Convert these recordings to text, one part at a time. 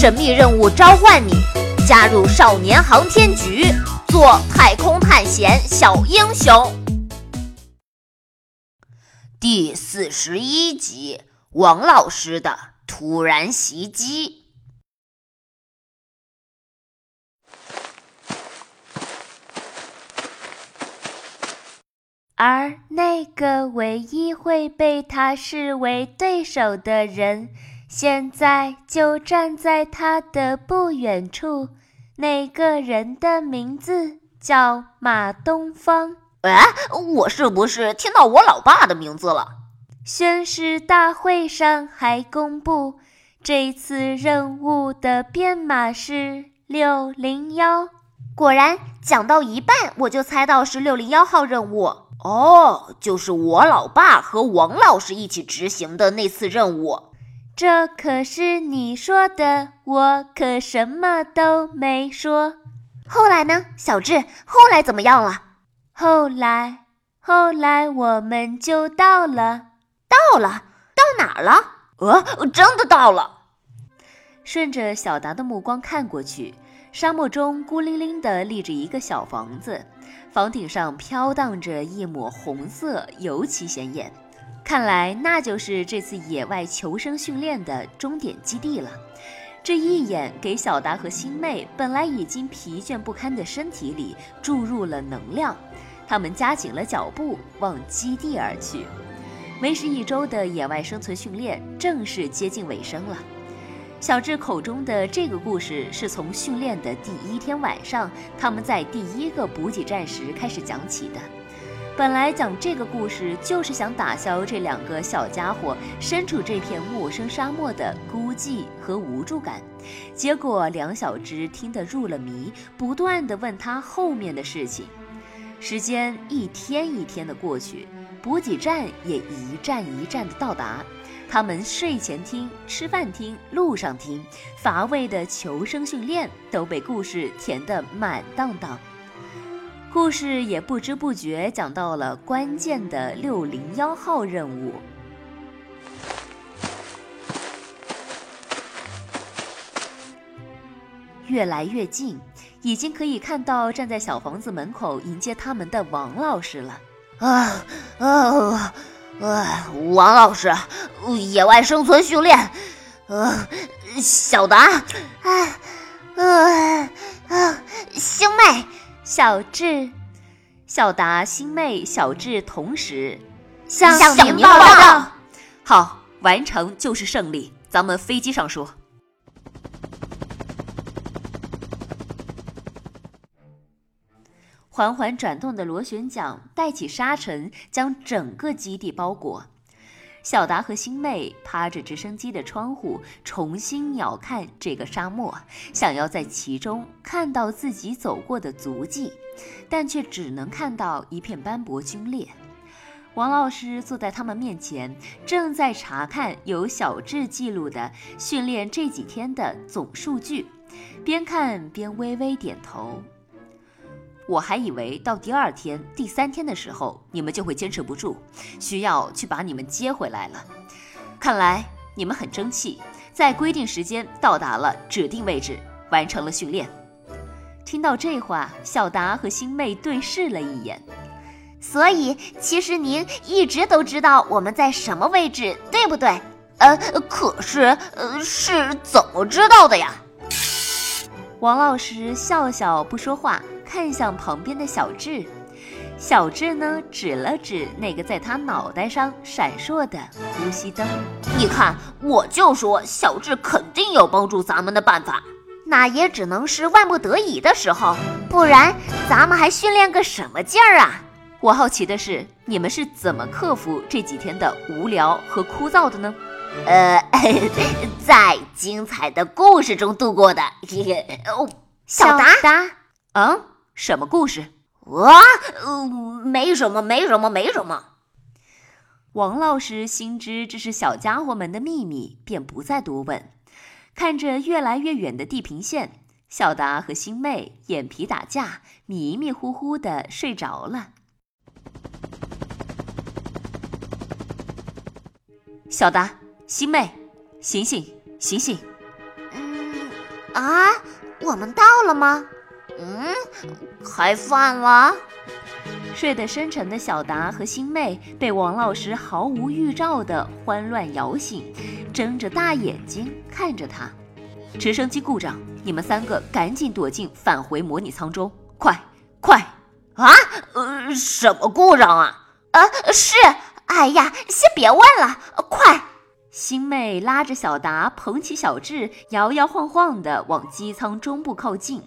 神秘任务召唤你，加入少年航天局，做太空探险小英雄。第四十一集，王老师的突然袭击。而那个唯一会被他视为对手的人。现在就站在他的不远处，那个人的名字叫马东方。哎，我是不是听到我老爸的名字了？宣誓大会上还公布，这次任务的编码是六零幺。果然，讲到一半我就猜到是六零幺号任务。哦，就是我老爸和王老师一起执行的那次任务。这可是你说的，我可什么都没说。后来呢，小智？后来怎么样了？后来，后来我们就到了，到了，到哪了？呃，真的到了。顺着小达的目光看过去，沙漠中孤零零地立着一个小房子，房顶上飘荡着一抹红色，尤其显眼。看来那就是这次野外求生训练的终点基地了。这一眼给小达和星妹本来已经疲倦不堪的身体里注入了能量，他们加紧了脚步往基地而去。为时一周的野外生存训练正式接近尾声了。小智口中的这个故事是从训练的第一天晚上，他们在第一个补给站时开始讲起的。本来讲这个故事就是想打消这两个小家伙身处这片陌生沙漠的孤寂和无助感，结果梁小芝听得入了迷，不断的问他后面的事情。时间一天一天的过去，补给站也一站一站的到达，他们睡前听、吃饭听、路上听，乏味的求生训练都被故事填得满当当。故事也不知不觉讲到了关键的六零幺号任务，越来越近，已经可以看到站在小房子门口迎接他们的王老师了。啊啊啊！王老师，野外生存训练，呃，小达，啊啊啊，星妹。小智、小达、星妹、小智同时向向您报告。好，完成就是胜利。咱们飞机上说。缓缓转动的螺旋桨带起沙尘，将整个基地包裹。小达和星妹趴着直升机的窗户，重新鸟瞰这个沙漠，想要在其中看到自己走过的足迹，但却只能看到一片斑驳龟裂。王老师坐在他们面前，正在查看由小智记录的训练这几天的总数据，边看边微微点头。我还以为到第二天、第三天的时候，你们就会坚持不住，需要去把你们接回来了。看来你们很争气，在规定时间到达了指定位置，完成了训练。听到这话，小达和星妹对视了一眼。所以，其实您一直都知道我们在什么位置，对不对？呃，可是，呃，是怎么知道的呀？王老师笑笑不说话。看向旁边的小智，小智呢指了指那个在他脑袋上闪烁的呼吸灯。你看，我就说小智肯定有帮助咱们的办法。那也只能是万不得已的时候，不然咱们还训练个什么劲儿啊？我好奇的是，你们是怎么克服这几天的无聊和枯燥的呢？呃，在精彩的故事中度过的。哦，小达，嗯。什么故事？啊，没什么，没什么，没什么。王老师心知这是小家伙们的秘密，便不再多问。看着越来越远的地平线，小达和星妹眼皮打架，迷迷糊糊的睡着了。小达，星妹，醒醒，醒醒！嗯，啊，我们到了吗？嗯，开饭了。睡得深沉的小达和星妹被王老师毫无预兆的慌乱摇醒，睁着大眼睛看着他。直升机故障，你们三个赶紧躲进返回模拟舱中，快快！啊，呃，什么故障啊？呃，是。哎呀，先别问了，快！星妹拉着小达，捧起小智，摇摇晃晃地往机舱中部靠近。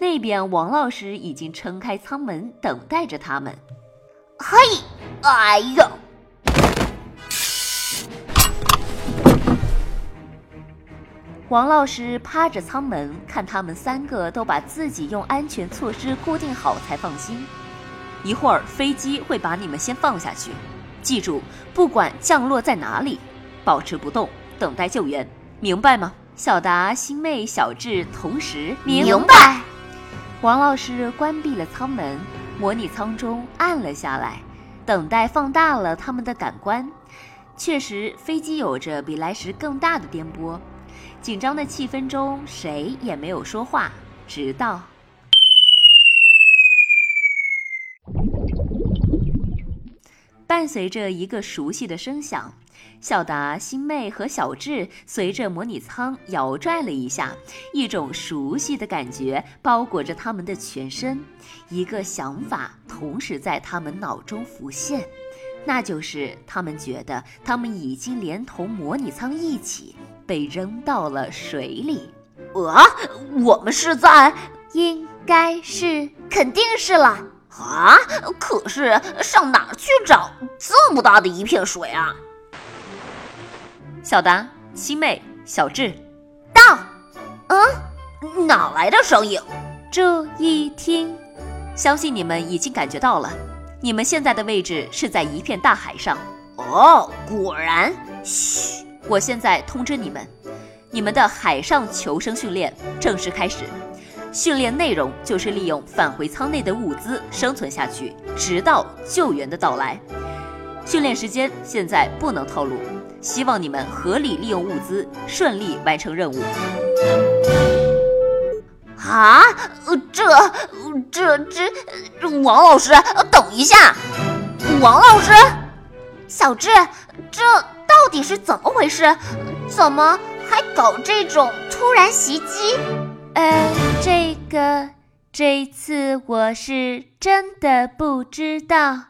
那边，王老师已经撑开舱门，等待着他们。嘿，哎呀！王老师趴着舱门，看他们三个都把自己用安全措施固定好，才放心。一会儿飞机会把你们先放下去。记住，不管降落在哪里，保持不动，等待救援，明白吗？小达、星妹、小智同时明白。王老师关闭了舱门，模拟舱中暗了下来，等待放大了他们的感官。确实，飞机有着比来时更大的颠簸。紧张的气氛中，谁也没有说话，直到。伴随着一个熟悉的声响，小达、新妹和小智随着模拟舱摇拽了一下，一种熟悉的感觉包裹着他们的全身。一个想法同时在他们脑中浮现，那就是他们觉得他们已经连同模拟舱一起被扔到了水里。啊，我们是在？应该是，肯定是了。啊！可是上哪儿去找这么大的一片水啊？小达、星妹、小智，到。嗯，哪来的声音？注意听！相信你们已经感觉到了，你们现在的位置是在一片大海上。哦，果然。嘘，我现在通知你们，你们的海上求生训练正式开始。训练内容就是利用返回舱内的物资生存下去，直到救援的到来。训练时间现在不能透露，希望你们合理利用物资，顺利完成任务。啊，这、这、这……王老师，等一下！王老师，小智，这到底是怎么回事？怎么还搞这种突然袭击？呃，这个这次我是真的不知道。